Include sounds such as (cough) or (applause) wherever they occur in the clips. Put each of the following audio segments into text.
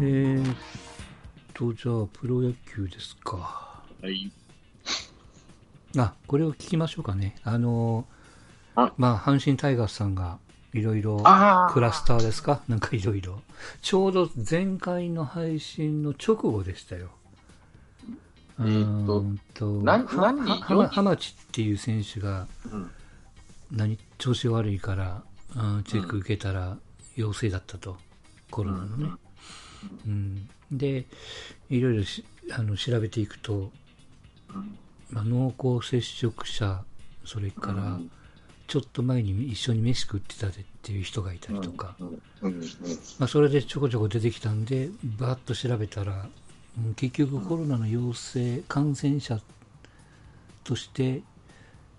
えーっと、じゃあ、プロ野球ですか。はい。あ、これを聞きましょうかね。あの、あまあ、阪神タイガースさんが、いろいろ、クラスターですか？(laughs) なんかいろいろ。ちょうど前回の配信の直後でしたよ。えーっとと何は何人？ははま浜地っていう選手が、うん。何調子悪いから、うんチェック受けたら陽性だったと、コロナのね、うんでいろいろしあの調べていくと、まあ、濃厚接触者それからうんちょっと前に一緒に飯食ってたでっていう人がいたりとか、うん。うん。うん。まあ、それでちょこちょこ出てきたんでバーッと調べたら、うん結局コロナの陽性感染者として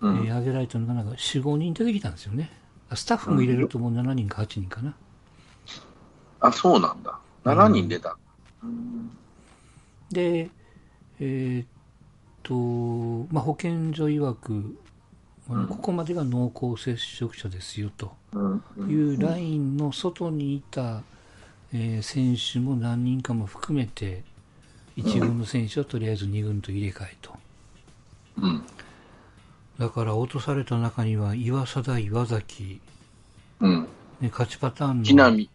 うんえー挙げられたのがなんか4、5人出てきたんですよね。あスタッフも入れるともう7人か8人かな。あ、そうなんだ。7人出た。うん。で、えーっと、まあ、保健所曰く、あのここまでが濃厚接触者ですよとうん。いうラインの外にいた、えー選手も何人かも含めて、1軍の選手をとりあえず2軍と入れ替えと。うん。だから落とされた中には岩貞、岩崎、うん。ね、勝ちパターンの木浪。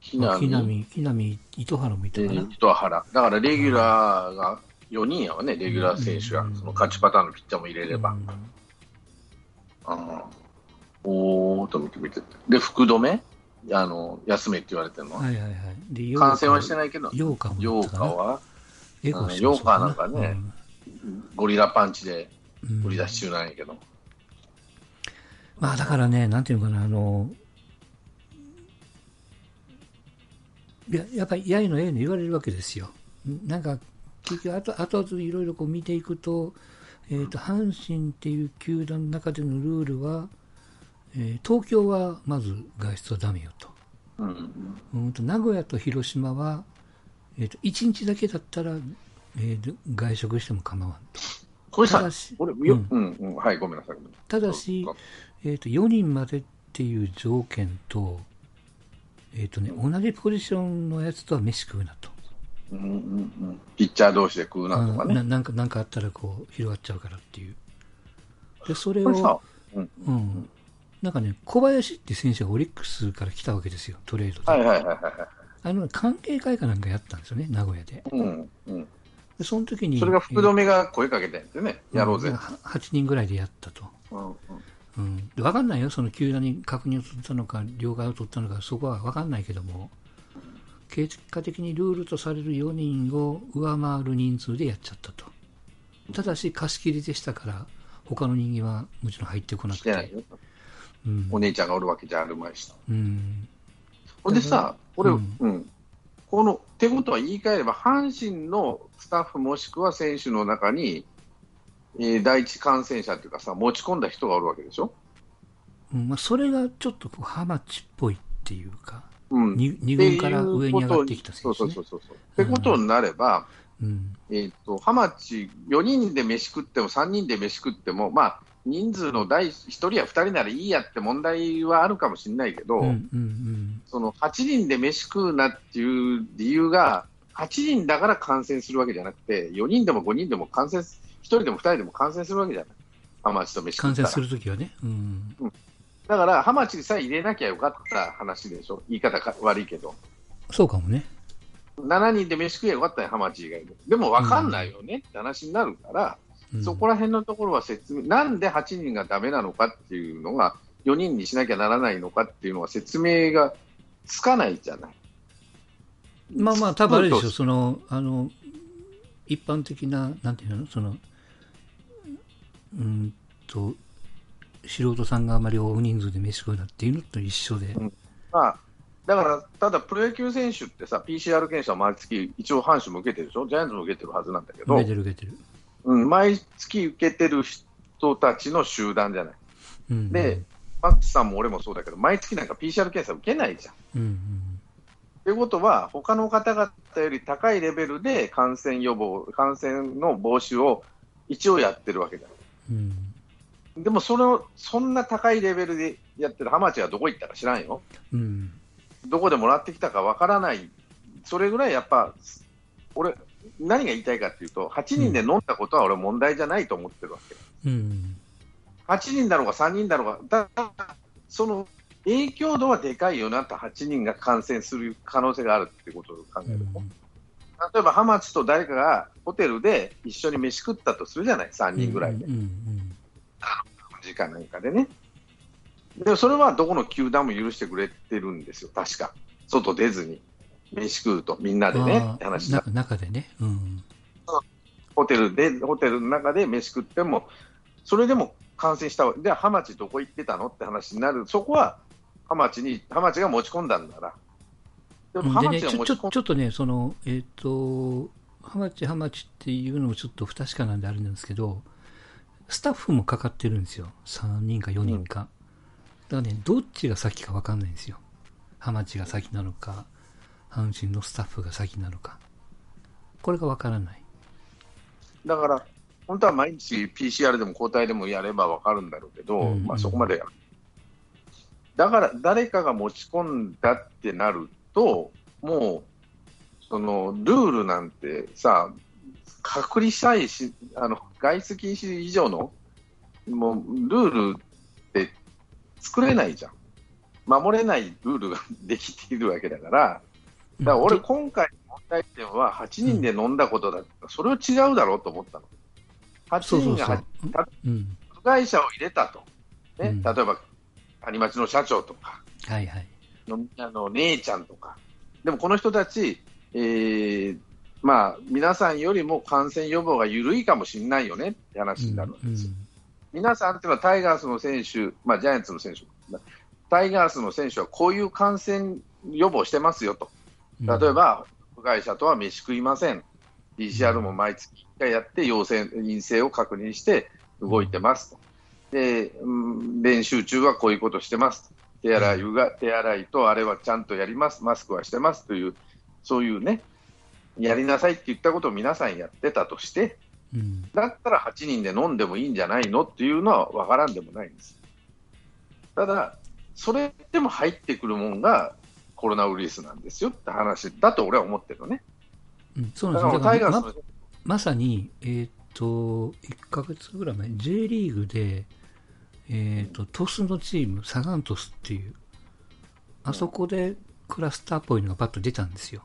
木木浪。浪、木浪、糸原もいたでかな。糸原。だからレギュラーが4人やわね、レギュラー選手が。その勝ちパターンのピッチャーも入れれば。うんあーおーっと見て見てて。で、福留？あの、休めって言われてるの？は。はいはいはい。で、感染はしてないけど、ヨーカもヨーカは？ヨーカなんかねゴリラパンチでうん売り出し中なんやけど。まあだからね、なんていうのかな、あの、ややっぱりやいのええの言われるわけですよ。なんか、結局後、後々いろいろこう見ていくと、えっ、と、阪神っていう球団の中でのルールは、えー東京はまず外出はダメよと。うん。うんと名古屋と広島は、えー、と1日だけだったら、えー外食しても構わんと。これさただし、俺、うんよ、うん、うん、はい、ごめんなさい。ただしえー、と4人までっていう条件と,、えーとね、同じポジションのやつとは飯食うなと。うんうんうん。ピッチャー同士で食うなとかね。うんななんかなんかあったらこう広がっちゃうからっていう。で、それを、、うん。うん、なんかね、小林って選手がオリックスから来たわけですよ、トレードで。はいはいはいはいはい。あの関係会かなんかやったんですよね、名古屋で。うん。うん。でその時に、それが福留が声かけてんってね、やろうぜ。8人ぐらいでやったと。うんうん分かんないよ、その球団に確認を取ったのか、了解を取ったのか、そこは分かんないけども、結果的にルールとされる4人を上回る人数でやっちゃったと。ただし、貸し切りでしたから、他の人間はもちろん入ってこなくて。して。うんお姉ちゃんがおるわけじゃあるまいし。うんほんでさ、俺、ううんん、この、ってことは言い換えれば、阪神のスタッフもしくは選手の中に、えー第一感染者っていうかさ、持ち込んだ人がおるわけでしょ？うんまあ、それがちょっとハマチっぽいっていうか、うん。に二軍から上に上がってきた選手ねそうそう。そうそう。ってことになれば、うんえっ、と、ハマチ、4人で飯食っても3人で飯食っても、まあ、人数の第1人や2人ならいいやって問題はあるかもしれないけど、うんうんうんその8人で飯食うなっていう理由が、8人だから感染するわけじゃなくて、4人でも5人でも感染、1人でも2人でも感染するわけじゃない。ハマチと飯。感染するときはね。うんだから、ハマチさえ入れなきゃよかった話でしょ。言い方か悪いけど。そうかもね。7人で飯食えばよかったよ、ハマチ以外で。でも分かんないよねって話になるから、うんそこら辺のところは説明、なんで8人がダメなのかっていうのが、4人にしなきゃならないのかっていうのは説明がつかないじゃない。まあまあ、多分あれでしょ、その、あの、一般的な、なんていうの、その、うんと、素人さんがあまり大人数で飯食うなっていうのと一緒で、まあ、だから、ただプロ野球選手ってさ、PCR 検査を毎月、一応、阪神も受けてるでしょ、ジャイアンツも受けてるはずなんだけど受け、てる受けてる。うん、毎月受けてる人たちの集団じゃない。うん、で、マックスさんも俺もそうだけど、毎月なんか PCR 検査受けないじゃん。うんうんということは、他の方々より高いレベルで感染予防、感染の防止を一応やってるわけだ。うんでもそれを、そんな高いレベルでやってるハマチがどこ行ったか知らんよ。うんどこでもらってきたかわからないそれぐらいやっぱ、俺、何が言いたいかっていうと、8人で飲んだことは俺、問題じゃないと思ってるわけ。うん。8人だろうが3人だろうが、ただ、その影響度はでかいよなと、8人が感染する可能性があるってことを考えると、例えば、ハマチと誰かがホテルで一緒に飯食ったとするじゃない、3人ぐらいでうん、うん時間なんかでね。でそれはどこの球団も許してくれてるんですよ、確か。外出ずに、飯食うと、みんなうん。でねあ、って話だーな中でね。うん。ホテルで、ホテルの中で飯食っても、それでも感染したわで、ハマチどこ行ってたの？って話になる、そこはハマチに、ハマチが持ち込んだんなら。ちょっとね、その、えっ、と、ハマチハマチっていうのもちょっと不確かなんであれなんですけど、スタッフもかかってるんですよ。3人か4人か。だからね、どっちが先か分かんないんですよ。ハマチが先なのか、阪神のスタッフが先なのか。これが分からない。だから、本当は毎日 PCR でも抗体でもやれば分かるんだろうけど、うんまあ、そこまでやる。だから、誰かが持ち込んだってなると、もう、そのルールなんてさ、隔離したいし、あの外出禁止以上のもうルールって作れないじゃん。守れないルールができているわけだから、だから俺、で今回の問題点は8人で飲んだことだったら、それは違うだろうと思ったの。8そうそうそ人が。部外者を入れたと、ねうん例えば有町の社長とかはいはい。のあの姉ちゃんとか、でもこの人たち、えーまあ、皆さんよりも感染予防が緩いかもしれないよねって話になるわけですよ。皆さんっていうのはタイガースの選手、まあ、ジャイアンツの選手、タイガースの選手はこういう感染予防してますよと、うん。例え、ば、部外者とは飯食いません、PCR も毎月1回やって、陽性、陰性を確認して動いてますと、でうん練習中はこういうことしてますと、手洗いうが手洗いとあれはちゃんとやります、マスクはしてますという、そういうね、やりなさいって言ったことを皆さんやってたとして、うん。だったら8人で飲んでもいいんじゃないのっていうのは分からんでもないんです。ただ、それでも入ってくるもんがコロナウイルスなんですよって話だと俺は思ってるのね。うんそうだなんですタイガースの、まさに、えーっと、1ヶ月ぐらい前、J リーグで、えーっと、トスのチーム、サガントスっていう、あそこでクラスターっぽいのがバッと出たんですよ。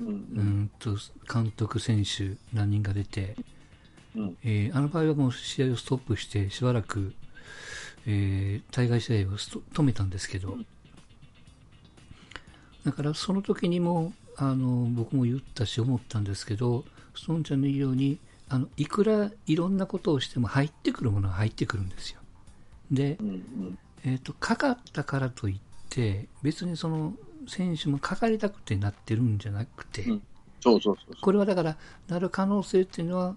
うんうーんと、監督、選手、何人が出て、うんえーあの場合はもう試合をストップして、しばらく、えー対外試合を止めたんですけど、だからその時にも、あの、僕も言ったし思ったんですけど、ストーンちゃんの言うように、あの、いくらいろんなことをしても入ってくるものは入ってくるんですよ。で、えっ、と、かかったからといって、別にその、選手もかかりたくてなってるんじゃなくて、これはだから、なる可能性っていうのは、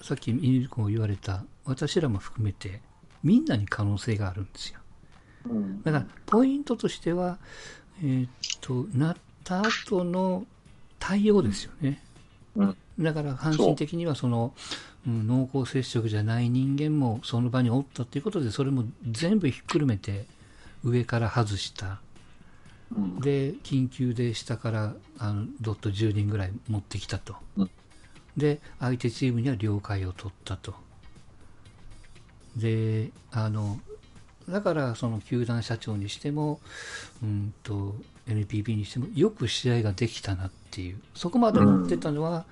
さっきイニル君も言われた、私らも含めて、みんなに可能性があるんですよ。う。うんだから、ポイントとしては、えーっと、なった後の対応ですよね。うんだから、阪神的には、その、うん濃厚接触じゃない人間もその場におったということで、それも全部ひっくるめて、上から外した。うんで、緊急で下からあのドット10人ぐらい持ってきたと。うんで、相手チームには了解を取ったと。で、あの、だからその球団社長にしても、うんと、NPB にしても、よく試合ができたなっていう、そこまで持ってたのは、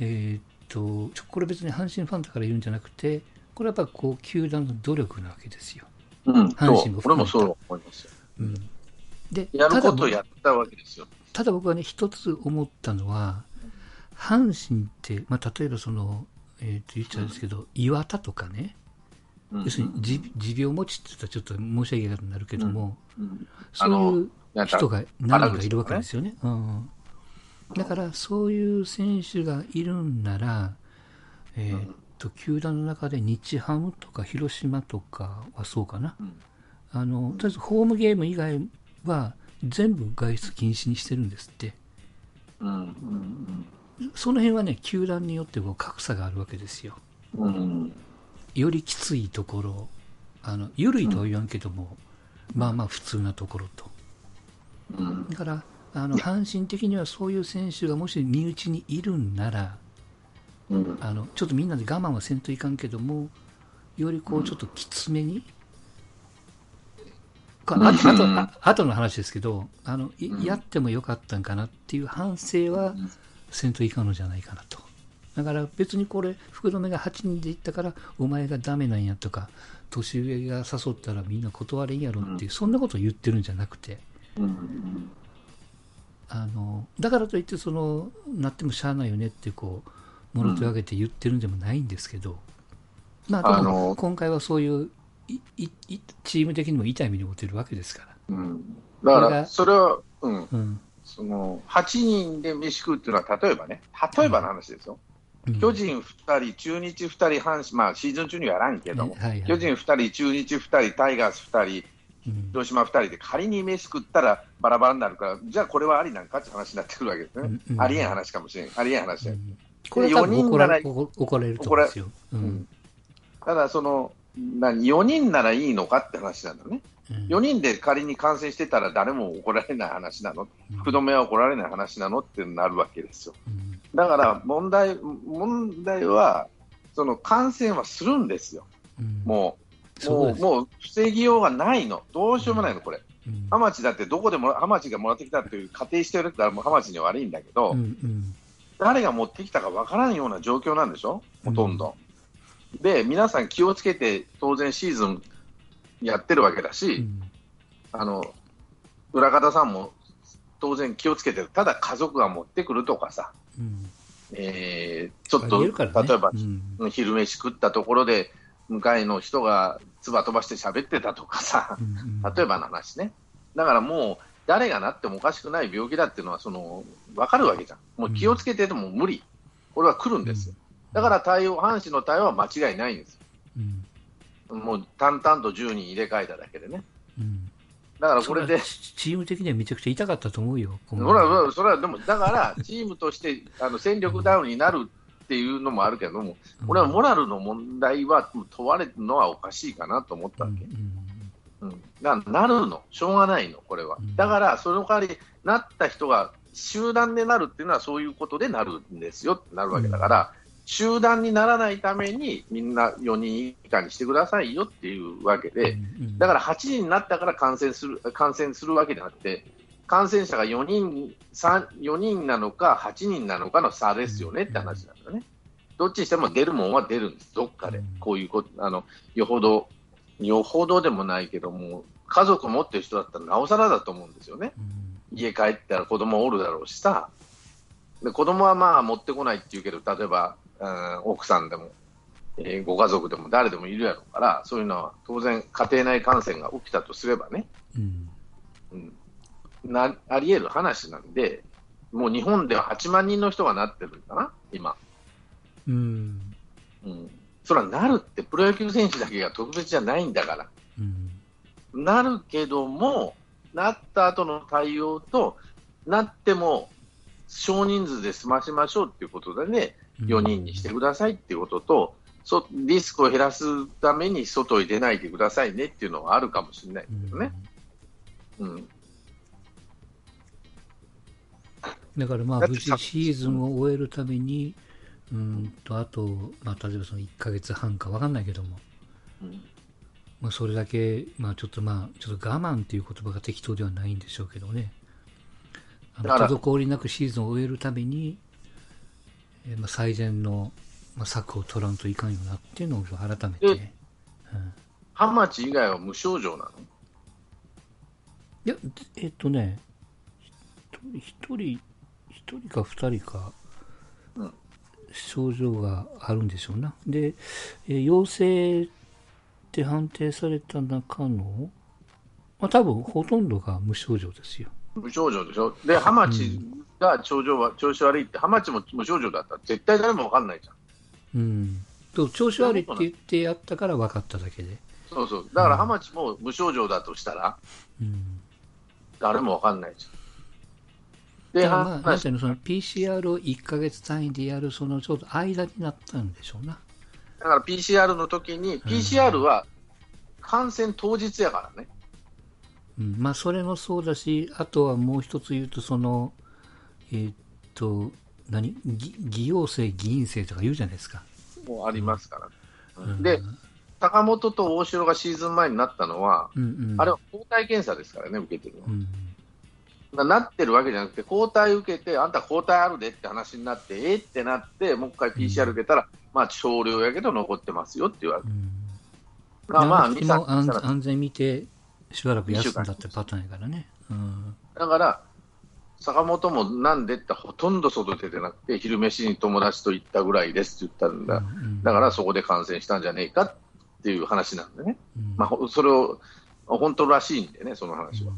えーっと、これ別に阪神ファンだから言うんじゃなくて、これはやっぱこう、球団の努力なわけですよ。うん、阪そ神も俺もそう思いますよ。うん。で、やることをやったわけですよ。ただ僕はね、一つ思ったのは、阪神って、まあ、例えばその、えーと言っちゃうんですけど、岩田とかね、うん要するに持持病持ちって言ったらちょっと申し訳なくなるけども、うんそういう人が何人かいるわけですよね。うん、だから、そういう選手がいるんなら、えーっと、球団の中で日ハムとか広島とかはそうかな。うんあの、とりあえずホームゲーム以外は全部外出禁止にしてるんですって。その辺はね、球団によってこう格差があるわけですよ。よりきついところ、あの、緩いとは言わんけども、まあまあ普通なところと。うんだから、あの阪神的にはそういう選手がもし身内にいるんなら、うん。あのちょっとみんなで我慢はせんといかんけども、よりこうちょっときつめに、これああとあ後の話ですけどあの、いうん。やってもよかったんかなっていう反省はせんといかんのじゃないかなと。だから別にこれ、福留が8人で行ったから、お前がダメなんやとか、年上が誘ったらみんな断れんやろっていう、そんなことを言ってるんじゃなくて、うんあのだからといってそのなってもしゃあないよねってこう物手を挙げて言ってるんでもないんですけど、まあであのも今回はそういういいいチーム的にも痛い目に遭ってるわけですから、うん。だから、それは、うん、うん。その8人で飯食うっていうのは、例えばね、例えばの話ですよ、うん。巨人2人、中日2人、阪神、まあシーズン中にはやらんけども、はいはい巨人2人、中日2人、タイガース2人、うん広島2人で仮に飯食ったらバラバラになるから、じゃあこれはありなんかって話になってくるわけですね、うんうん。ありえん話かもしれん、ありえん話だよ、うんこれは多分四人なら怒られ怒怒られると思うんですよ。うん。ただ、その何4人ならいいのかって話なんだね、うん。4人で仮に感染してたら誰も怒られない話なの、福留は怒られない話なの？ってなるわけですよ。うん。だから問題問題は、その感染はするんですよ、うん。もう、もうもう防ぎようがないの、どうしようもないの、これ。うん。ハマチだってどこでもハマチがもらってきたっていう仮定してるからもうハマチには悪いんだけど、うんうん。誰が持ってきたかわからんような状況なんでしょ、ほとんど。で、皆さん気をつけて、当然シーズンやってるわけだし、うん。あの裏方さんも当然気をつけてる、ただ家族が持ってくるとかさ、うん。えーちょっと、ね。例えばうん昼飯食ったところで、向かいの人が唾飛ばして喋ってたとかさ、例えばの話ね。だからもう、誰がなってもおかしくない病気だっていうのは、その、わかるわけじゃん。もう気をつけてても無理。これは来るんですよ。だから対応、阪神の対応は間違いないんですうんよ。もう淡々と10人入れ替えただけでね。うんだからこれで、チチーム的にはめちゃくちゃ痛かったと思うよ、今そ後れは、それは、でも、だから、チームとして、あの、戦力ダウンになるっていうのもあるけども、俺はモラルの問題は問われるのはおかしいかなと思ったわけ。うん、ななるの、しょうがないの、これは。うん。だから、その代わり、なった人が集団でなるっていうのは、そういうことでなるんですよってなるわけだから、集団にならないために、みんな4人以下にしてくださいよっていうわけで、だから8人になったから感染する感染するわけじゃなくて、感染者が4人 ,3 4人なのか8人なのかの差ですよねって話なんだね。どっちにしても出るもんは出るんです、どっかで。うん。こういうこと、あのよほど、よほどでもないけども、家族持ってる人だったらなおさらだと思うんですよね。家帰ったら子供おるだろうしさ、で子供はまあ持ってこないって言うけど、例えば、うん奥さんでも、えーご家族でも誰でもいるやろうから、そういうのは当然、家庭内感染が起きたとすればね、うんうん、なあり得る話なんで、もう日本では8万人の人がなってるんだな、今。うんうん、それはなるって、プロ野球選手だけが特別じゃないんだから。うんなるけども、なった後の対応と、なっても少人数で済ましましょうっていうことでね、4人にしてくださいっていうことと、そリスクを減らすために外に出ないでくださいねっていうのはあるかもしれないけどね。うん、だからまあ無事シーズンを終えるために、うんとあと、まあ、例えばその1ヶ月半か分かんないけども、うん。まあ、それだけ、まあ、ちょっとまあちょっと我慢という言葉が適当ではないんでしょうけどね、滞りなくシーズンを終えるために、えーまあ、最善の、まあ、策を取らんといかんよなっていうのを改めて、でうんハマチ以外は無症状なの？いや、えっとね、一人、一人、一人か二人かうん、症状があるんでしょうな。で、えー陽性って判定された中の、まあ多分ほとんどが無症状ですよ。無症状でしょ？で、ハマチが症状は調子悪いって、ハマチも無症状だったら絶対誰も分かんないじゃん。うん。と調子悪いって言ってやったから分かっただけで。そうそう。だからハマチも無症状だとしたら、うん。誰も分かんないじゃん。で、だからまあ、なん話ていうの、その PCR を1ヶ月単位でやる、そのちょうど間になったんでしょうな。だから PCR の時に、PCR は感染当日やからね。うん、まあそれもそうだし、あとはもう一つ言うと、その、えーっと、何ぎ偽陽性、偽陰性とか言うじゃないですか。もうありますから。うんで、坂本と大城がシーズン前になったのは、うんうん、あれは抗体検査ですからね、受けてるのう。ん、ななってるわけじゃなくて、抗体受けて、あんた抗体あるでって話になって、えーってなって、もう一回 PCR 受けたら、まあ少量やけど残ってますよって言われて、うん。まあまあ、で2、3も安全見て、しばらく休んだってパターンやからね。うん。だから、坂本もなんでってほとんど外出てなくて、昼飯に友達と行ったぐらいですって言ったんだ。うんだからそこで感染したんじゃねえかっていう話なんでね。うんまあ、ほそれを、本当らしいんでね、その話は。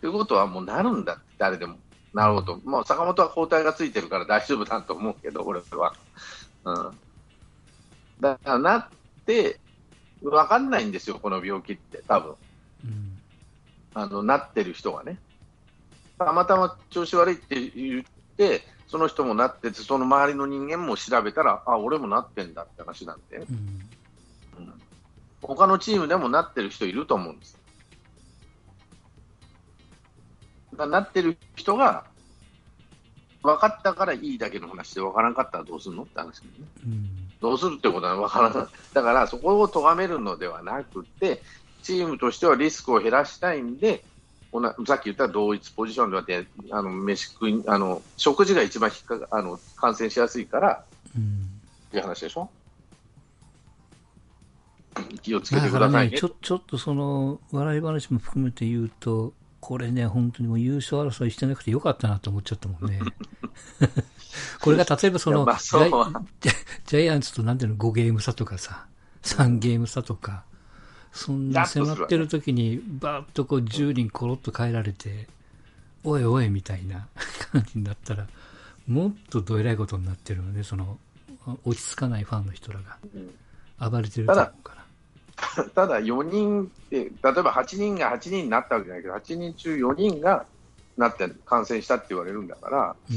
ということはもうなるんだって、誰でも。なるほど。もう坂本は抗体がついてるから大丈夫だと思うけど、俺は。うん。だからなって、わかんないんですよ、この病気って、多分。うんあの、なってる人がね。たまたま調子悪いって言って、その人もなってて、その周りの人間も調べたら、あ、俺もなってんだって話なんでね。うんうん他のチームでもなってる人いると思うんです。なってる人が分かったからいいだけの話で分からんかったらどうするのって話、ね、うんどうするってことは分からない。だからそこを咎めるのではなくて、チームとしてはリスクを減らしたいんで、さっき言った同一ポジションではあの飯食いあの食事が一番あの感染しやすいからうんっていう話でしょ？気をつけてくださいね。ちょちょっとその笑い話も含めて言うと、これね、本当にもう優勝争いしてなくてよかったなと思っちゃったもんね。(laughs) これが例えばその、まあそジャイアンツとなんていうの、5ゲーム差とかさ、3ゲーム差とか、そんな迫ってる時に、バーッとこう10人コロッと変えられて、おいおいみたいな (laughs) 感じになったら、もっとどえらいことになってるので、その、落ち着かないファンの人らが暴れてると思うから。(laughs) ただ4人って、例えば8人が8人になったわけじゃないけど、8人中4人がなって感染したって言われるんだから、うん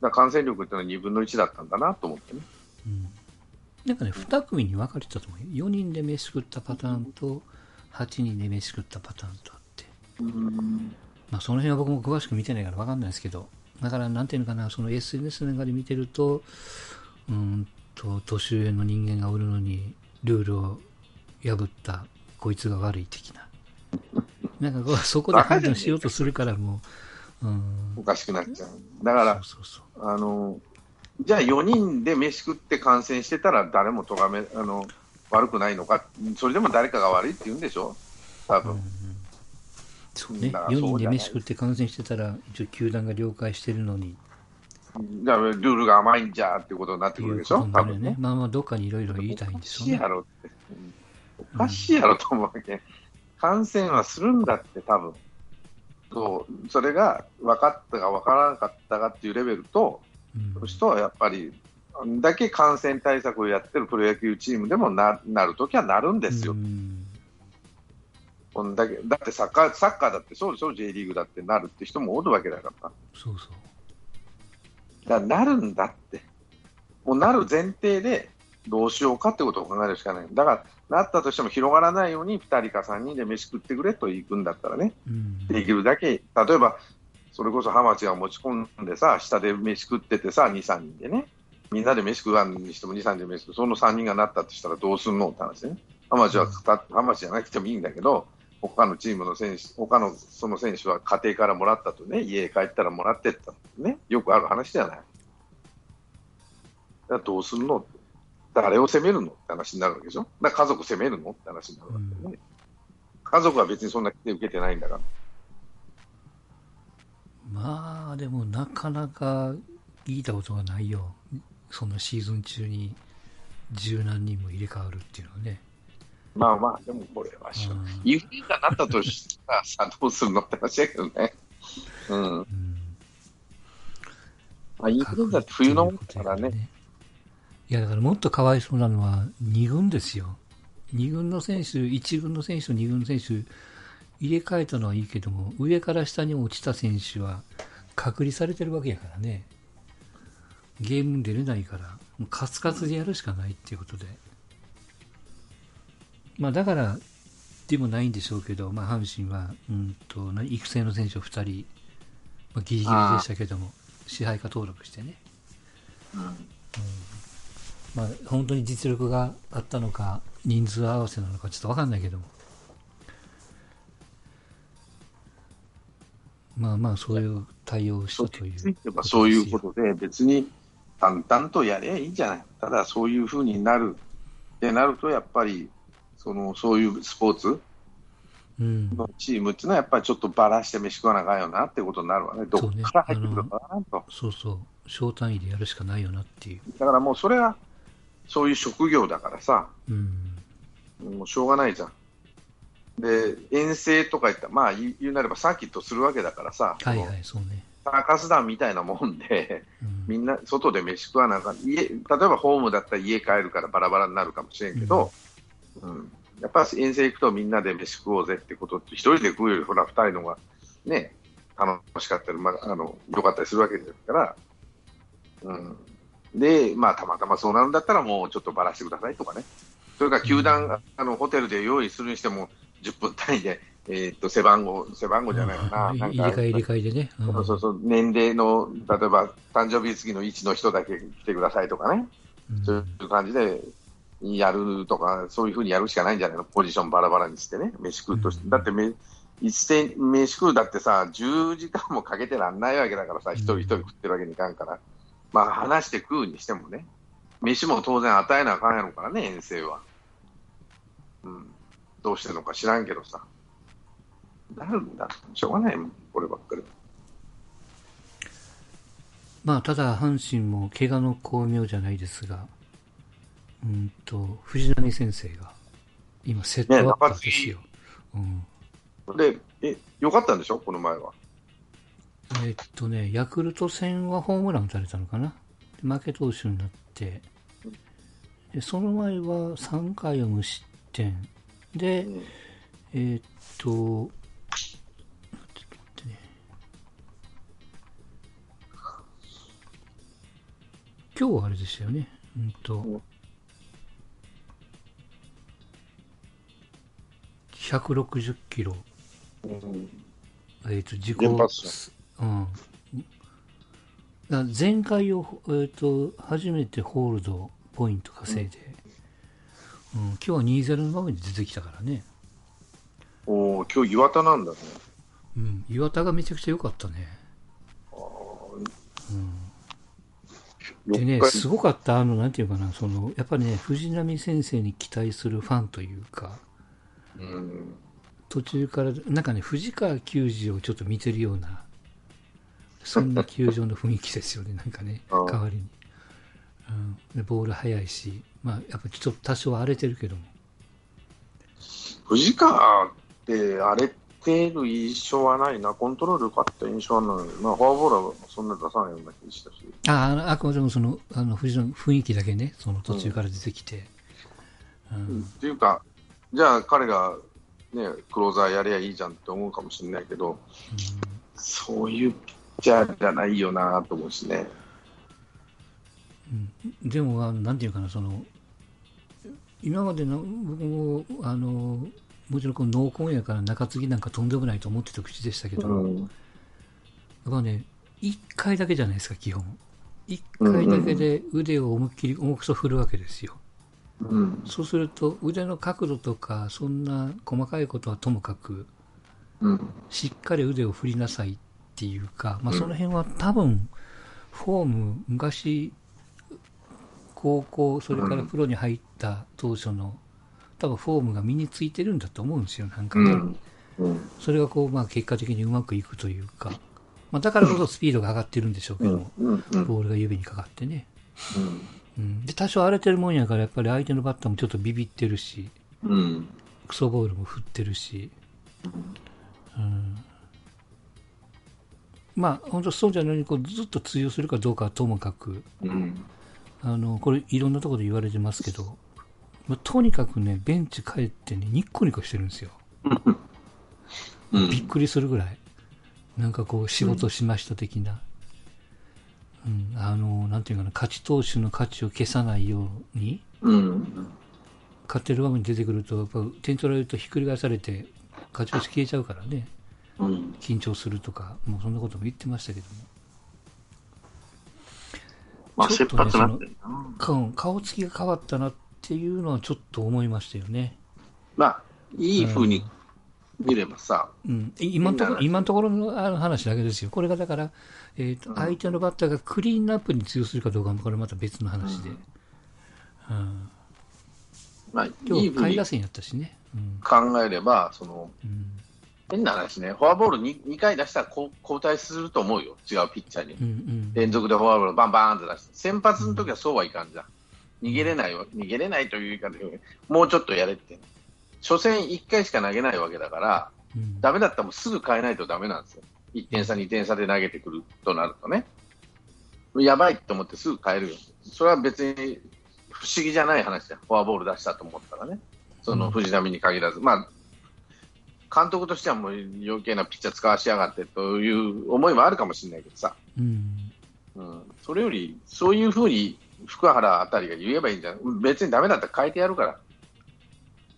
ら感染力っていうのは2分の1だったんだなと思ってね。うんなんかね、2組に分かれてたと思うよ。4人で飯食ったパターンと、8人で飯食ったパターンとあって。まあ、その辺は僕も詳しく見てないから分かんないですけど、だから、なんていうのかな、その SNS なんかで見てると、うーんと、年上の人間がおるのに、ルールを破った、こいつが悪い的な。なんかこう、(laughs) そこで判断しようとするから、もう、うん。おかしくなっちゃう。だから、そうそうそう。あのじゃあ4人で飯食って感染してたら誰もとがめあの悪くないのか、それでも誰かが悪いって言うんでしょ、多分、うんそうね、だから4人で飯食って感染してたら、一応球団が了解してるのに、じゃあルールが甘いんじゃっていうことになってくるでしょ、ことになるよ多分ね。。ねまあまあ、どっかにいろいろ言いたいんでしょうねおかしいやろと思うわけ、感染はするんだって、多分。そうそれが分かったか分からなかったかっていうレベルと、うんその人はやっぱり、だけ感染対策をやってるプロ野球チームでもななるときはなるんですよ、うん。こんだけだってサッカーサッカーだってそうでしょ、J リーグだってなるって人もおるわけだから、そうそう。だなるんだって、もうなる前提でどうしようかってことを考えるしかない、だからなったとしても広がらないように2人か3人で飯食ってくれと行くんだったらね、うん。できるだけ、例えばそれこそハマチが持ち込んでさ、下で飯食っててさ、2、3人でね、みんなで飯食わんにしても2、3人で飯食う、その3人がなったとしたらどうすんのって話ね。ハマチはた、ハマチじゃなくてもいいんだけど、他のチームの選手、他のその選手は家庭からもらったとね、家へ帰ったらもらってったね、よくある話じゃない。どうすんのって誰を責めるのって話になるわけでしょ？だから家族責めるのって話になるわけでね。家族は別にそんな受けてないんだから。まあ、でもなかなか聞いたことがないよ。そんなシーズン中に十何人も入れ替わるっていうのはね。まあまあ、でもこれはしょうンフルエンザになったとしたらさ、どうするのって話だけどね。うん。うんまあ、インフルエンザって冬のもんだからね。。いや、だからもっとかわいそうなのは2軍ですよ。2軍の選手、1軍の選手と2軍の選手、入れ替えたのはいいけども、上から下に落ちた選手は隔離されてるわけやからね。ゲームに出れないから、もうカツカツでやるしかないっていうことで。まあだから、でもないんでしょうけど、まあ、阪神は、うんと、な育成の選手を2人、まあ、ギリギリでしたけども、支配下登録してね、うんまあ、本当に実力があったのか、人数合わせなのか、ちょっと分かんないけども、まあまあ、そういう対応をしたというそういうことで、別に淡々とやりゃいいんじゃない、ただそういうふうになるってなると、やっぱりそのそういうスポーツうん、のチームっていうのは、やっぱりちょっとばらして飯食わなあかんよなってことになるわね、どっから入ってくるかわからんと。そうそう、小単位でやるしかないよなっていう。だからもうそれは、そういう職業だからさ、うん、もうしょうがないじゃん。で、遠征とか言ったら、まあ言うなればサーキットするわけだからさ、はいはい、そうね。サーカス団みたいなもんで、うん。みんな外で飯食わなあかん。家例えばホームだったら家帰るからバラバラになるかもしれんけど、うん。やっぱり遠征行くとみんなで飯食おうぜってことって、一人で食うより、ほら、二人のがね、楽しかったり、まあ、あの良かったりするわけですから、うん、で、まあ、たまたまそうなるんだったら、もうちょっとばらしてくださいとかね、それから球団、うん。あのホテルで用意するにしても、10分単位で、えーっと背番号、背番号じゃないよな、うん。なんか入れ替え入れ替えでね。うん。そうそうそう。年齢の、例えば誕生日月の1の人だけ来てくださいとかね、うん。そういう感じでやるとか、そういうふうにやるしかないんじゃないの、ポジションバラバラにしてね、飯食うとして、うん。だってめ一斉飯食うだってさ、10時間もかけてらんないわけだからさ、一人一人食ってるわけにいかんから、まあ話して食うにしてもね、飯も当然与えなあかんやろからね、遠征は。うん、どうしてるのか知らんけどさ。なるんだ、しょうがないもん、こればっかり。まあ、ただ、阪神も怪我の巧妙じゃないですが、うんと、藤波先生が、今、セットアッパーですよ。うん、で、え、よかったんでしょ、この前は。えっとね、ヤクルト戦はホームラン打たれたのかな？で負け投手になって、でその前は3回を無失点。で、うんえーっと。今日はあれでしたよね。うんとうん、160キロ、うんえーっと、自己、うん。だ前回を、えーっと、初めてホールドポイント稼いで、うん、今日は2-0の場面で出てきたからね。おお、今日岩田なんだね。うん、岩田がめちゃくちゃ良かったね。でね、四日すごかった、あの、なんていうかな、その、やっぱりね、藤波先生に期待するファンというか、うん、途中から、なんかね、藤川球児をちょっと見てるような、そんな球場の雰囲気ですよね、なんかね、(laughs) うん。代わりに。うん、でボール速いし、まあ、やっぱちょっと多少荒れてるけども。藤川って荒れてる印象はないな、コントロール良かった印象はない。な、フォアボールはそんな出さないような気したし、ああの、あくまでもその、あの、藤の雰囲気だけね、その途中から出てきて。うん。っていうか、じゃあ彼が、ね、クローザーやりゃいいじゃんって思うかもしれないけど、そういうチャーじゃないよなと思うしね。うんでも、なんていうかな、その、今までの、僕も、あの、もちろんこの濃紺やから中継ぎなんかとんでもないと思ってた口でしたけど、やっうんぱね、一回だけじゃないですか、基本。一回だけで腕を思いっきり重くそ振るわけですよ。うんそうすると、腕の角度とか、そんな細かいことはともかく、うんしっかり腕を振りなさいっていうか、まあ、その辺は多分、フォーム、昔、高校、それからプロに入った当初の、多分フォームが身についてるんだと思うんですよ、なんかね。それがこう、まあ、結果的にうまくいくというか、まあ、だからこそスピードが上がってるんでしょうけどボールが指にかかってね。うん。うん、で多少荒れてるもんやから、やっぱり相手のバッターもちょっとビビってるし、うん。クソボールも振ってるし、うん、まあ、本当そうじゃないのにこうずっと通用するかどうかはともかく、うんあのこれ、いろんなところで言われてますけど、まあとにかくね、ベンチ帰ってね、ニッコニコしてるんですよ。うんびっくりするぐらい。なんかこう、仕事しました的な。うん、あの、なんていうかな、勝ち投手の価値を消さないように、うん勝ってる場面に出てくると、やっぱ点取られるとひっくり返されて、勝ち星消えちゃうからね、うん。緊張するとか、もうそんなことも言ってましたけども。まあ、ちょっとね切羽詰まってるな。顔顔つきが変わったなっていうのはちょっと思いましたよね。まあ、いい風に見ればさ、うん、今のところ今のところのあの話だけですよ。これがだから、えーとうん相手のバッターがクリーンアップに通用するかどうかもこれまた別の話で。うんまあ、今日、下位打線やったしね。うん考えれば、その、うん変な話ね、フォアボール 2, 2回出したら交代すると思うよ、違うピッチャーに。うんうん連続でフォアボールバンバーンって出して、先発の時はそうはいかんじゃん。逃げれないわ、逃げれないという言い方で、もうちょっとやれって。初戦1回しか投げないわけだから、うんダメだったらもうすぐ変えないとダメなんですよ。1点差、2点差で投げてくるとなるとね。やばいと思ってすぐ変えるよ。それは別に不思議じゃない話だよ。フォアボール出したと思ったらね。その藤浪に限らず。まあ、監督としてはもう余計なピッチャー使わしやがってという思いもあるかもしれないけどさ。うんうん、それより、そういうふうに福原あたりが言えばいいんじゃん。別にダメだったら変えてやるか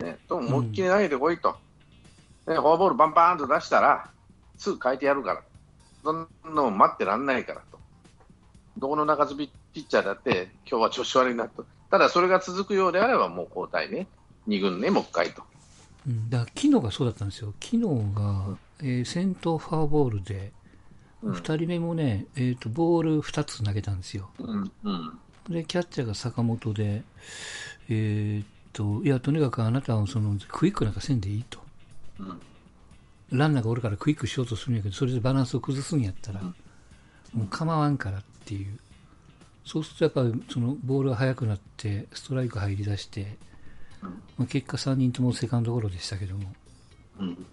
ら。ね、と思いっきり投げてこいと。ね、フォアボールバンバーンと出したら、すぐ変えてやるから。そんなの待ってらんないからと。どこの中継ぎピッチャーだって、今日は調子悪いなと。ただ、それが続くようであれば、もう交代ね。2軍ね、もう一回と。うんだから昨日がそうだったんですよ。昨日が、えー先頭フォアボールで、うん2人目もね、えーと、ボール2つ投げたんですよ。うん、うん、で、キャッチャーが坂本で、えーっと、いや、とにかくあなたはそのクイックなんかせんでいいと。うん、ランナーがおるからクイックしようとするんやけど、それでバランスを崩すんやったら、うんもう構わんからっていう。そうするとやっぱりそのボールが速くなって、ストライク入り出して、うんまあ、結果3人ともセカンドゴロでしたけども、うん。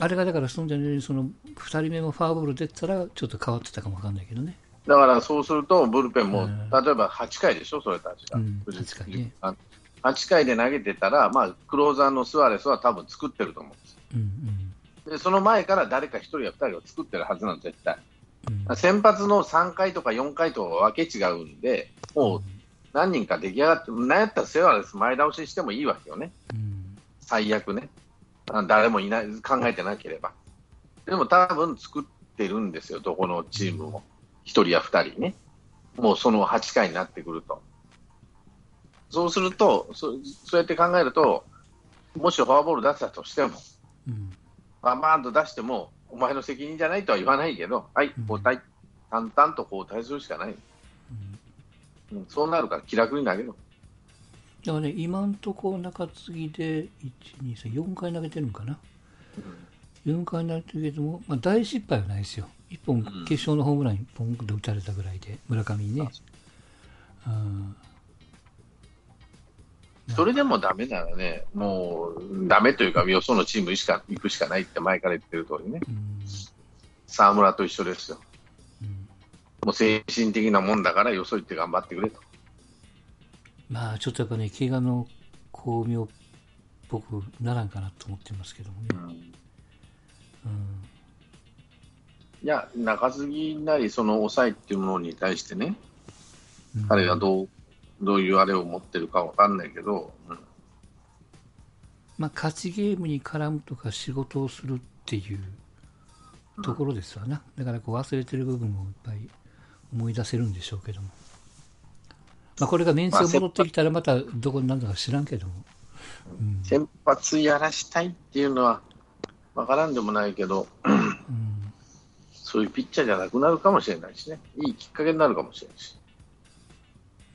あれがだからそのその2人目もフォアボール出てたらちょっと変わってたかもわかんないけどね。だからそうすると、ブルペンも、うん例えば8回でしょ、それたちが。うん藤8回ねあ8回で投げてたら、まあ、クローザーのスアレスは多分作ってると思うんですようんうんでその前から誰か1人や2人が作ってるはずなんです、絶対。うん先発の3回とか4回とは分け違うんで、もう何人か出来上がって、なんやったらスアレス前倒ししてもいいわけよね、うん最悪ね。あ誰もいない、考えてなければ。でも多分作ってるんですよ、どこのチームも。1人や2人ね。もうその8回になってくると。そうすると、そそうやって考えると、もしフォアボール出したとしても、うんバンバーンと出しても、お前の責任じゃないとは言わないけど、はい、交代、淡々と交代するしかない。うんうん、そうなるから気楽に投げろ。だからね、今んとこ中継ぎで、1、2、3、4回投げてるんかな。4回投げてるけども、まあ、大失敗はないですよ。1本、ん決勝のホームラン1本で打たれたぐらいで、村上にね。うんそれでもダメならね、もうダメというか、よそのチームしか行くしかないって前から言ってる通りね、うん沢村と一緒ですよ。うんもう精神的なもんだから、よそ行って頑張ってくれと。まあ、ちょっとやっぱね、怪我の巧妙っぽくならんかなと思ってますけどもね。うんいや、中継ぎなり、その抑えっていうものに対してね、うん彼がどうどういうあれを持ってるかわかんないけど、うんまあ、勝ちゲームに絡むとか仕事をするっていうところですわな。だからこう忘れてる部分もいっぱい思い出せるんでしょうけども。まあ、これがメンツが戻ってきたらまたどこになるのか知らんけども。うん先発やらしたいっていうのはわからんでもないけど、うんそういうピッチャーじゃなくなるかもしれないしね、いいきっかけになるかもしれないし。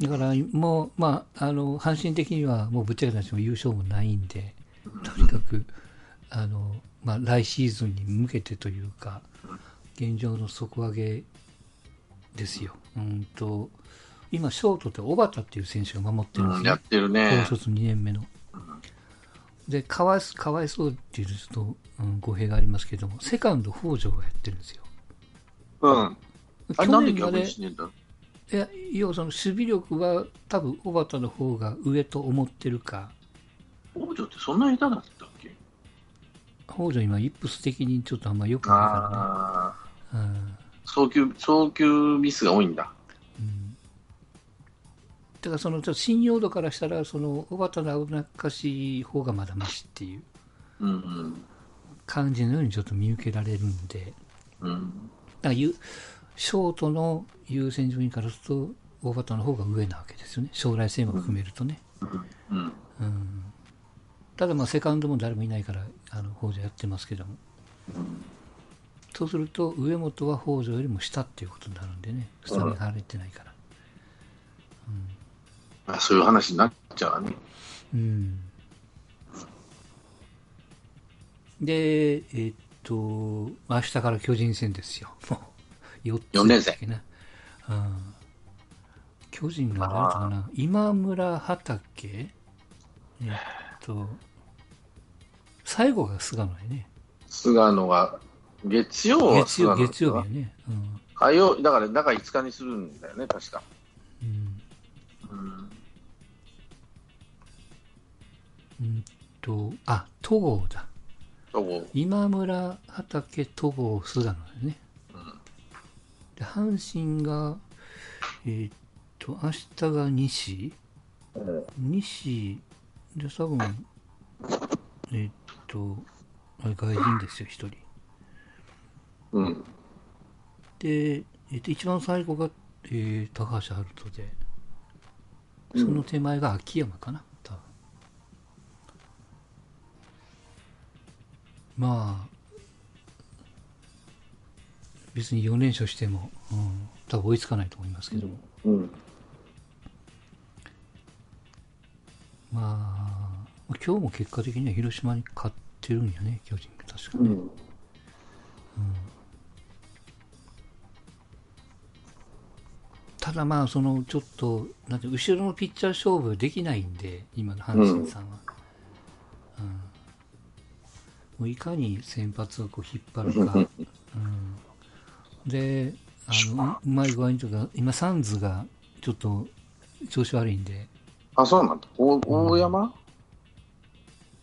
だからもう、まあ、あの阪神的にはもうぶっちゃけた話も優勝もないんで、とにかくあの、まあ、来シーズンに向けてというか、現状の底上げですよ。うんと今、ショートって小畑っていう選手が守ってるんですうん、ね、やってるね高。卒2年目の。でかわいかわいそうっていうとちょっと、うん、語弊がありますけども、セカンド、北条がやってるんですよ。うん。あれなんで逆にしねえんだ？いや、要はその守備力は多分小畑の方が上と思ってるか、王女ってそんな下手だったっけ？北条今、イップス的にちょっとあんま良くないからね。送球、送球ミスが多いんだ。うんうんだからそのちょっと信用度からしたら、その小畑の危なっかしい方がまだましっていううんうん。感じのようにちょっと見受けられるんで、うん。だからゆショートの優先順位からすると、大畑の方が上なわけですよね、将来性も含めるとね。うん。うん、ただ、まあ、セカンドも誰もいないから、あの北条やってますけども。そうすると、上本は北条よりも下っていうことになるんでね、スタメンがれてないから。まあ、そういう話になっちゃうわね。うん、で、えーっと、明日から巨人戦ですよ。もう4つ四連戦だっけな。うん、巨人が誰かな今村畑えーっと、最後が菅野やね。菅野が、月曜は月曜月曜日やね。うん火曜、だから中5日にするんだよね、確か。うんうん。うんと、あ、戸郷だ。そう。今村、畑、戸郷、菅野だね。で、阪神が、えーっと、明日が西うん西、で、多分、えーっと、外人ですよ、一人。うん。で、えーっと、一番最後が、えー高橋遥人で、その手前が秋山かな、多分。まあ、別に4連勝しても、うん、多分追いつかないと思いますけども、うん。まあ、今日も結果的には広島に勝ってるんやね、巨人が確かね。うん。ただまあ、そのちょっと、なんて後ろのピッチャー勝負できないんで、今の阪神さんは。うんもういかに先発をこう引っ張るか。うん、で、あのううまい具合にとか、今、サンズがちょっと調子悪いんで、あ、そうなんだ。お大山？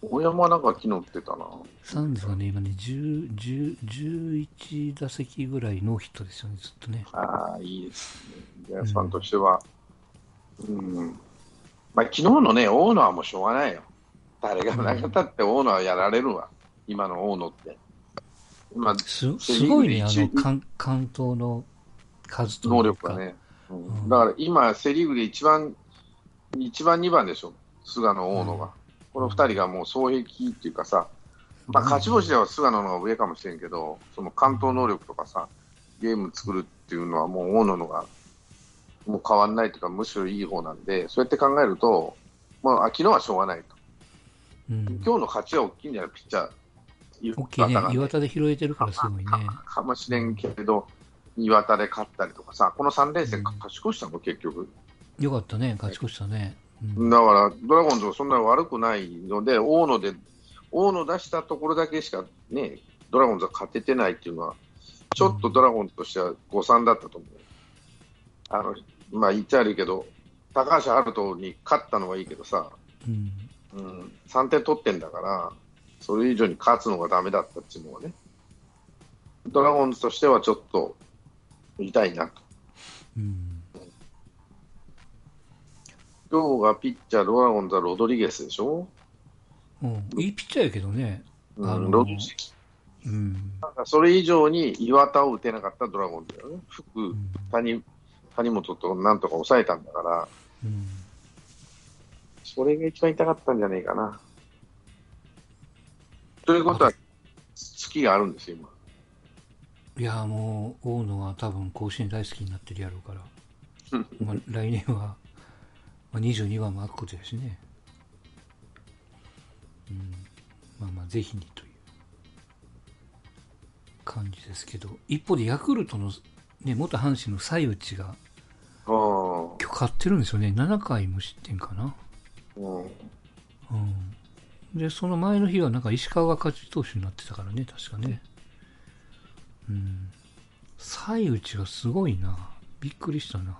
大山なんか昨日打ってたな。サンズがね、今ね、10 10 11打席ぐらいノーヒットですよね、ずっとね。ああ、いいですね。ジャイアンツファンとしては。うん。まあ、昨日のね、大野はもうしょうがないよ。誰が投げたって大野はやられるわ。今の大野って。今、すすごいね、あの、関関東の数と能力がね。うんだから今、セ・リーグで一番、一番、二番でしょ。菅野、大野が。この二人がもう双璧っていうかさ、まあ、勝ち星では菅野の方が上かもしれんけど、その関東能力とかさ、ゲーム作るっていうのはもう大野のが、もう変わんないというか、むしろいい方なんで、そうやって考えると、まあ、昨日はしょうがないと。うん、今日の勝ちは大きいんじゃない？ピッチャー。大きいね岩田で拾えてるからすごいね。かもしれんけど、岩田で勝ったりとかさ、この3連戦うん勝ち越したの、結局。よかったね、勝ち越したね。うんだから、ドラゴンズはそんなに悪くないので、大野で、大野出したところだけしかね、ドラゴンズは勝ててないっていうのは、ちょっとドラゴンズとしては誤算だったと思う。あの、まあ言っちゃ悪いけど、高橋遥人に勝ったのはいいけどさ、うんうん、3点取ってんだから、それ以上に勝つのがダメだったっていうのはね、ドラゴンズとしてはちょっと痛いなと。うん今日がピッチャー、ドラゴンズはロドリゲスでしょ、うん。いいピッチャーやけどね。うん、あのロドリゲス。うん。なんかそれ以上に岩田を打てなかったドラゴンズだよね。福う、ん。谷、谷本となんとか抑えたんだから、うん。それが一番痛かったんじゃないかな。ということは、月があるんですよ、今。いや、もう、大野は多分甲子園大好きになってるやろうから、(laughs) まあ、来年は、まあ、22番も開くことやしね。うん、まあまあ、ぜひにという感じですけど、一方でヤクルトの、ね、元阪神の西内が、ああ、今日勝ってるんですよね。7回無失点かな。うん。うん。で、その前の日はなんか石川が勝ち投手になってたからね、確かね。うん。西内はすごいな。びっくりしたな。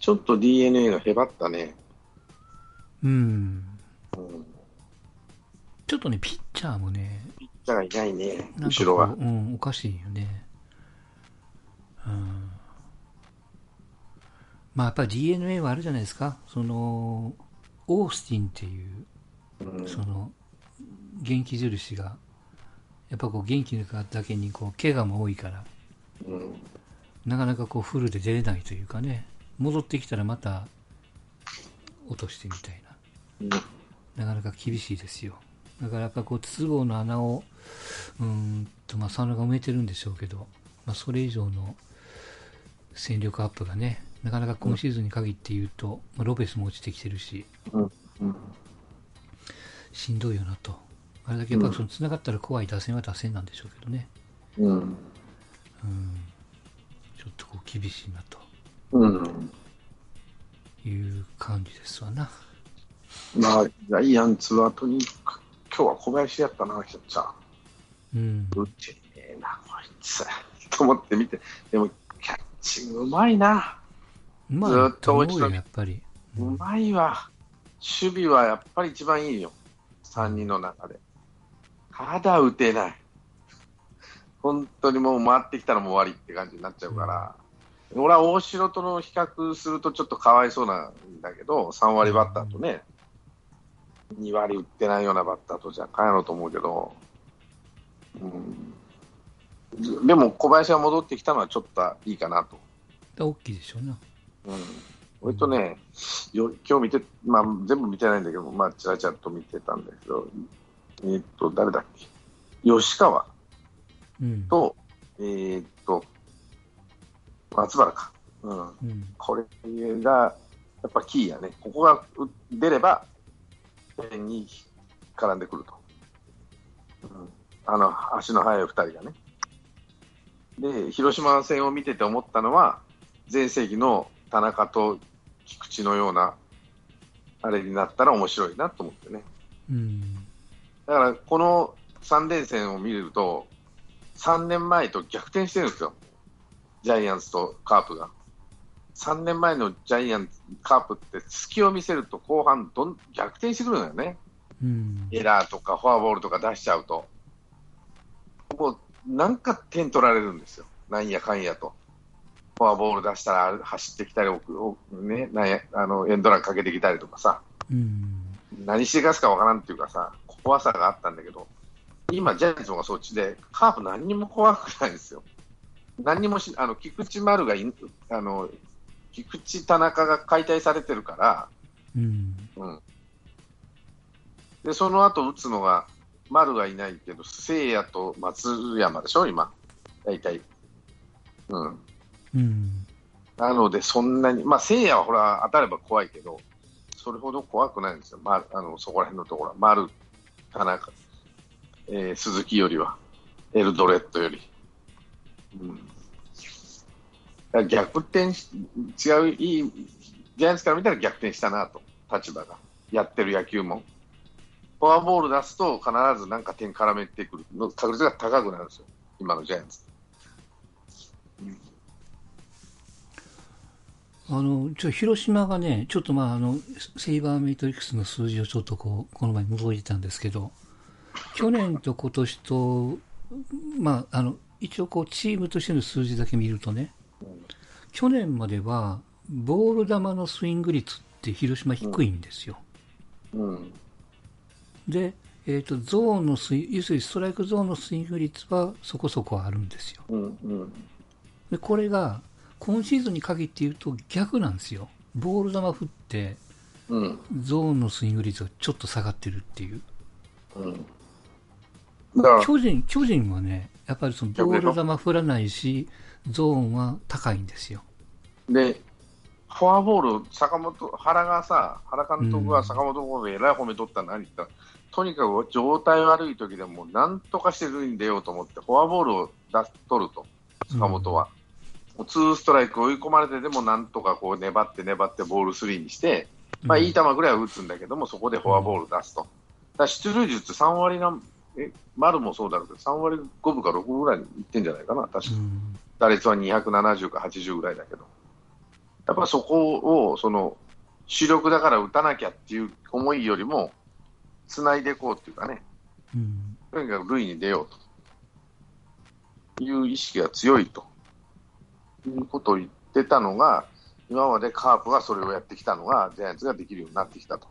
ちょっと DNA がへばったね。うん。うん。ちょっとね、ピッチャーもね、ピッチャーがいないね、後ろが。こう、うん、おかしいよね。うんまあやっぱり DNA はあるじゃないですか、そのオースティンっていう、うんその元気印が、やっぱこう元気な方だけにこう怪我も多いから、うんなかなかこうフルで出れないというかね、戻ってきたらまた落としてみたいな。なかなか厳しいですよ。だからやっぱこう筒香の穴を、うーんと、まあ、佐野が埋めてるんでしょうけど、まあ、それ以上の戦力アップがね、なかなか今シーズンに限って言うと、まあ、ロペスも落ちてきてるし、しんどいよなと。あれだけやっぱその繋がったら怖い打線は打線なんでしょうけどね。うんうん。ちょっとこう厳しいなとうんいう感じですわな。まあ、ジャイアンツはとにかく、今日は小林やったな、キャッチャー。うん。打ってねえな、こいつ。と思って見て、でも、キャッチングうまいな。まずーあ、と思うよ、っと落ちたやっぱり。うまいわ。守備はやっぱり一番いいよ。3人の中で。ただ打てない。本当にもう回ってきたらもう終わりって感じになっちゃうから、俺は大城との比較するとちょっとかわいそうなんだけど、3割バッターとね、2割打ってないようなバッターとじゃかやろうと思うけど、うん、でも小林が戻ってきたのはちょっといいかなと。大きいでしょうな。うん、俺とね、よ今日見て、まあ、全部見てないんだけど、まあ、ちらちらっと見てたんだけど、えーっと、誰だっけ、吉川うん。と、えーっと、松原か。うん、うん。これが、やっぱキーやね。ここがう出れば、点に絡んでくると。うん、あの、足の速い二人がね。で、広島戦を見てて思ったのは、前世紀の田中と菊池のような、あれになったら面白いなと思ってね。うん。だから、この3連戦を見ると、3年前と逆転してるんですよ。ジャイアンツとカープが。3年前のジャイアンツ、カープって隙を見せると後半どん逆転してくるのよね。うん。エラーとかフォアボールとか出しちゃうと。もうなんか点取られるんですよ。なんやかんやと。フォアボール出したら走ってきたり、ね、なんやあのエンドランかけてきたりとかさ。うん。何してかすかわからんっていうかさ、怖さがあったんだけど、今、ジャイアンツがそっちで、カープ何にも怖くないんですよ。何にもし、あの、菊池丸がい、あの、菊池田中が解体されてるから、うん。うん。で、その後打つのが、丸がいないけど、聖夜と松山でしょ、今。大体。うん。うん。なので、そんなに、まあ、聖夜はほら、当たれば怖いけど、それほど怖くないんですよ。まあ、あの、そこら辺のところは。丸、田中、えー鈴木よりは、エルドレッドより。うん。逆転し、違う、いい、ジャイアンツから見たら逆転したなと、立場が。やってる野球も。フォアボール出すと必ずなんか点絡めてくるの確率が高くなるんですよ。今のジャイアンツ。あの、ちょ、広島がね、ちょっとまあ、あの、セイバーメイトリックスの数字をちょっとこう、この前覗いてたんですけど、去年と今年と、まあ、あの、一応こう、チームとしての数字だけ見るとね、去年までは、ボール球のスイング率って広島低いんですよ。うん。で、えっ、と、ゾーンのスイ、要するにストライクゾーンのスイング率はそこそこあるんですよ。うん。うん。で、これが、今シーズンに限って言うと逆なんですよ。ボール球振って、うん。ゾーンのスイング率がちょっと下がってるっていう。うん。巨人、巨人はね、やっぱりそのボール球振らないし、ゾーンは高いんですよ。で、フォアボール、坂本、原がさ、原監督が坂本君でえらい褒めとったの何言ったら、とにかく状態悪い時でも、なんとかして塁に出ようと思って、フォアボールを出す取ると、坂本は。もうツーストライク追い込まれてでも、なんとかこう粘って粘ってボールスリーにして、まあ、いい球ぐらいは打つんだけども、そこでフォアボール出すと。だ出塁率3割な、え、丸もそうだけど、3割5分か6分ぐらいにいってんじゃないかな、確かうん。打率は270か80ぐらいだけど、やっぱそこをその主力だから打たなきゃっていう思いよりも、つないでいこうっていうかね、うん。とにかく塁に出ようという意識が強いということを言ってたのが、今までカープがそれをやってきたのが、ジャイアンツができるようになってきたと。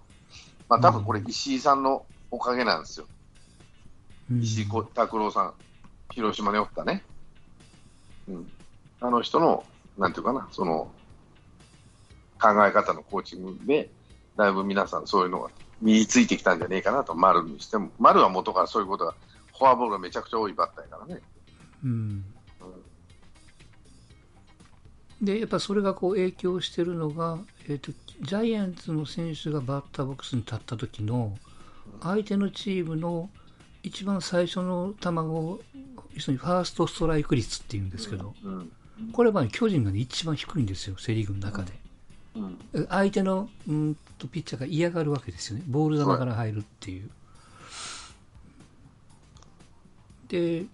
まあ多分これ、石井さんのおかげなんですよ。うん石井拓郎さん、広島におったね。うん。あの人の、なんていうかな、その、考え方のコーチングで、だいぶ皆さんそういうのが身についてきたんじゃねえかなと、丸にしても。丸は元からそういうことが、フォアボールがめちゃくちゃ多いバッターやからね。うんでやっぱそれがこう影響してるのが、えー、とジャイアンツの選手がバッターボックスに立った時の相手のチームの一番最初の球を要するにファーストストライク率っていうんですけど、うん。これは、ね、巨人が、ね、一番低いんですよ、セ・リーグの中で。うん。相手のうんとピッチャーが嫌がるわけですよね、ボール球から入るっていう。で、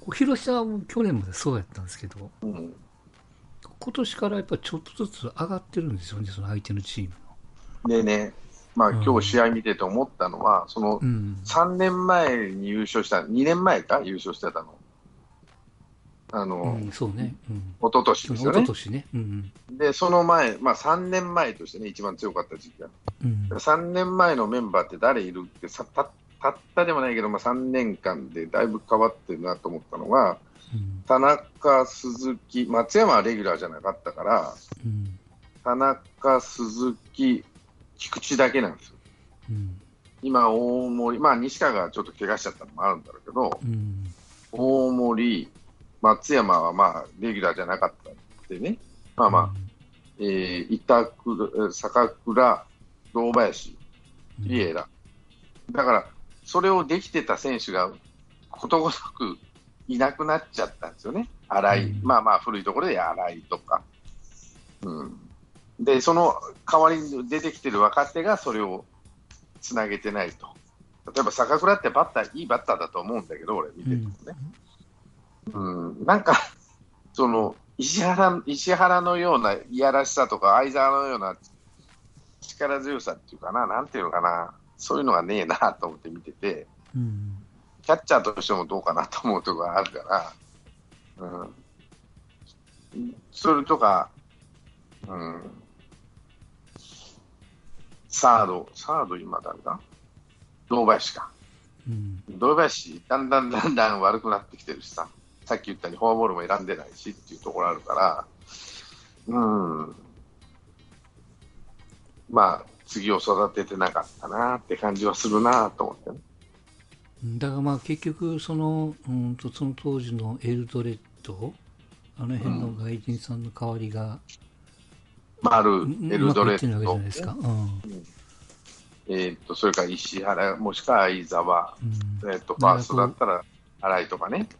こう広島も去年までそうやったんですけど、うん。今年からやっぱちょっとずつ上がってるんですよね、その相手のチームの。でね、まあうん。今日試合見てて思ったのは、そのうん、3年前に優勝した、2年前か？優勝してたの。あの、うん、そうね、うん、一昨年そですよね。の一昨年ね、うんで、その前、まあ3年前としてね、一番強かった時期が。うん。3年前のメンバーって誰いるってさた、たったでもないけど、まあ3年間でだいぶ変わってるなと思ったのが、うん。田中、鈴木、松山はレギュラーじゃなかったから、うん。田中、鈴木、菊池だけなんですよ。うん今、大森、まあ西川がちょっと怪我しちゃったのもあるんだろうけど、うん大森、松山はまあレギュラーじゃなかったってね、まあまあ、えー板倉、坂倉、堂林、うんビエラ。だから、それをできてた選手がことごとくいなくなっちゃったんですよね。新井、うんまあまあ古いところで新井とか。うん。で、その代わりに出てきてる若手がそれをつなげてないと。例えば坂倉ってバッター、いいバッターだと思うんだけど、俺見ててもね。うん、なんか、その、石原、石原のようないやらしさとか、相沢のような力強さっていうかな、なんていうのかな、そういうのがねえなと思って見てて、うんキャッチャーとしてもどうかなと思うところがあるから、うん。それとか、うん。サード、サード今誰だ？堂林か。うん。堂林、だんだんだんだん悪くなってきてるしさ、さっき言ったようにフォアボールも選んでないしっていうところあるから、うん、まあ、次を育ててなかったなって感じはするなと思ってね。だからまあ結局その、うん、とその当時のエルドレッドあの辺の外人さんの代わりが、丸、エルドレッド。えーっと、それから石原、もしくは相沢、うん。えーっと、ファーストだったら新井とかね。だか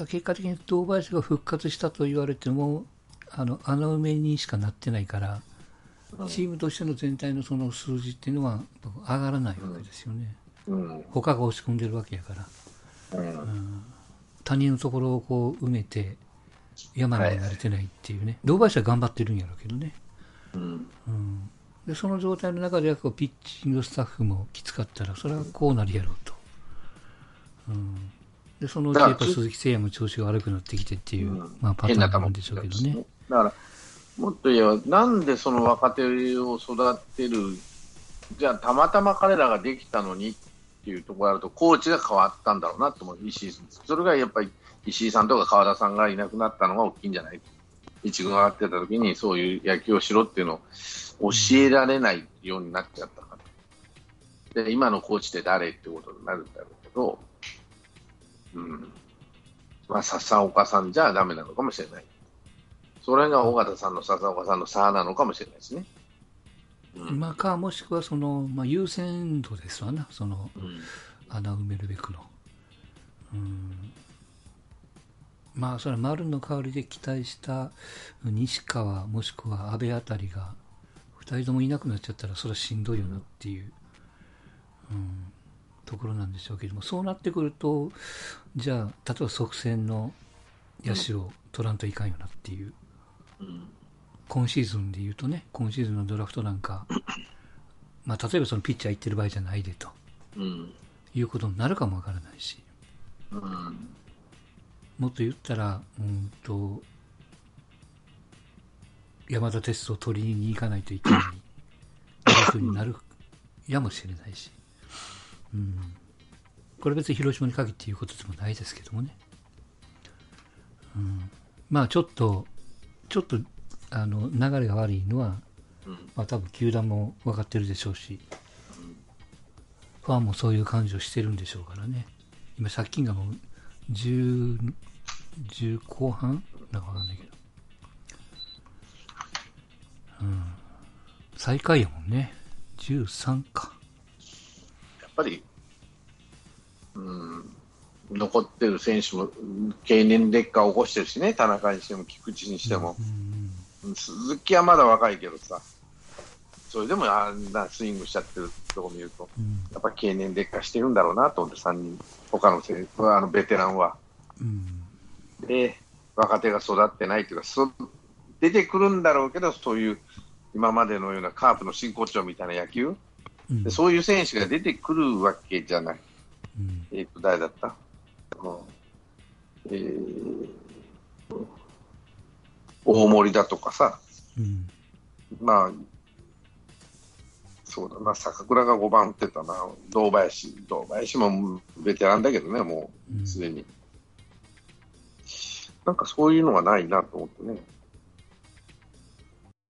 ら結果的に堂林が復活したと言われてもあの穴埋めにしかなってないから、チームとしての全体のその数字っていうのは上がらないわけですよね、うん。他が落ち込んでるわけやから。うん。他人のところをこう埋めて山になれてないっていうね、堂林は頑張ってるんやろうけどね、うん。うん、でその状態の中でこうピッチングスタッフもきつかったらそれはこうなるやろうと、うん、でそのうちやっぱ鈴木誠也も調子が悪くなってきてっていう、うん。まあ、パターンがあるんでしょうけどね。だから、もっと言えば、なんでその若手を育てる、じゃあ、たまたま彼らができたのにっていうところがあると、コーチが変わったんだろうなと思う、石井さん。それがやっぱり石井さんとか川田さんがいなくなったのが大きいんじゃない？一軍上がってた時に、そういう野球をしろっていうのを教えられないようになっちゃったから。で、今のコーチって誰ってことになるんだろうけど、うん。まあ、笹岡さんじゃダメなのかもしれない。それが尾形さんの笹岡さんの差なのかもしれないですね。うん。まあ、かもしくはその、まあ、優先度ですわな、そのうん。穴埋めるべくの。うん。まあ、それは丸の代わりで期待した西川もしくは阿部あたりが2人ともいなくなっちゃったらそれはしんどいよなっていう、うん、ところなんでしょうけども。そうなってくるとじゃあ例えば即戦の野手を取らんといかんよなっていう、うん今シーズンで言うとね今シーズンのドラフトなんか、(laughs) まあ、例えばそのピッチャー行ってる場合じゃないでと。うん。いうことになるかもわからないし。うん。もっと言ったら、うんと山田哲人を取りに行かないといけない (laughs) 状況になるやもしれないし、うん、これ別に広島に限って言うことでもないですけどもね、うん、まあちょっとちょっとあの流れが悪いのは、うんまあ多分球団も分かってるでしょうし、ファンもそういう感じをしてるんでしょうからね今借金がもう10 10後半なんかわかんないけど。うん。最下位やもんね。13か。やっぱり、うん、残ってる選手も経年劣化を起こしてるしね、田中にしても菊池にしても、うん。鈴木はまだ若いけどさ、それでもあんなスイングしちゃってるとこ見ると、うん。やっぱ経年劣化してるんだろうなと思って、3人、他の選手あのベテランは。うん。で、若手が育ってないというか、そ出てくるんだろうけど、そういう今までのようなカープの真骨頂みたいな野球、うん。でそういう選手が出てくるわけじゃない。うん。えっ、と、誰だった、うんえー大森だとかさ、うん。まあ、そうだな、坂倉が5番打ってたな、堂林、堂林もベテランだけどね、もうんうすでに。なんかそういうのがないなと思ってね。